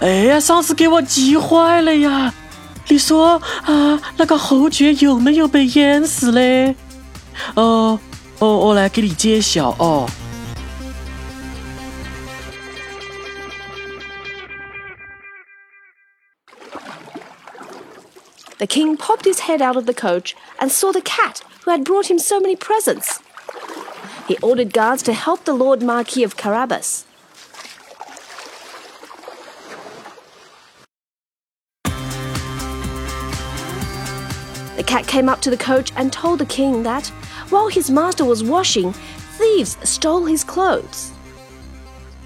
哎呀，上次给我急坏了呀！你说啊，那个侯爵有没有被淹死嘞？哦哦，我来给你揭晓哦。The king popped his head out of the coach and saw the cat who had brought him so many presents. He ordered guards to help the Lord Marquis of Carabas. The cat came up to the coach and told the king that, while his master was washing, thieves stole his clothes.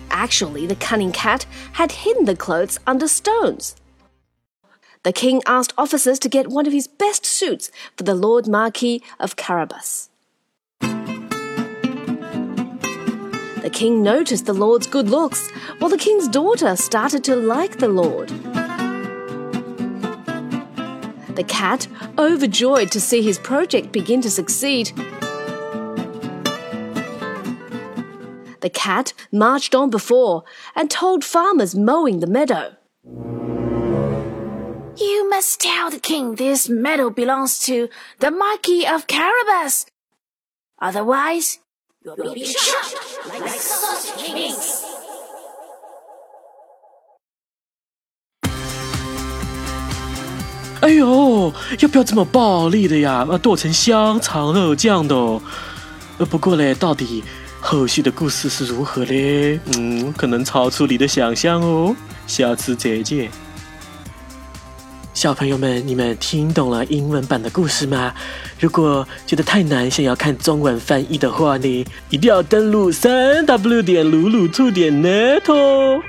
Actually, the cunning cat had hidden the clothes under stones. The king asked officers to get one of his best suits for the Lord Marquis of Carabas. The king noticed the lord's good looks, while the king's daughter started to like the lord. The cat, overjoyed to see his project begin to succeed, the cat marched on before and told farmers mowing the meadow. You must tell the king this meadow belongs to the Marquis of Carabas. Otherwise, you'll be shot like sausage 哎呦，要不要这么暴力的呀？要剁成香肠肉酱的哦。不过嘞，到底后续的故事是如何嘞？嗯，可能超出你的想象哦。下次再见。小朋友们，你们听懂了英文版的故事吗？如果觉得太难，想要看中文翻译的话呢，一定要登录三 w 点鲁鲁兔点 net 哦。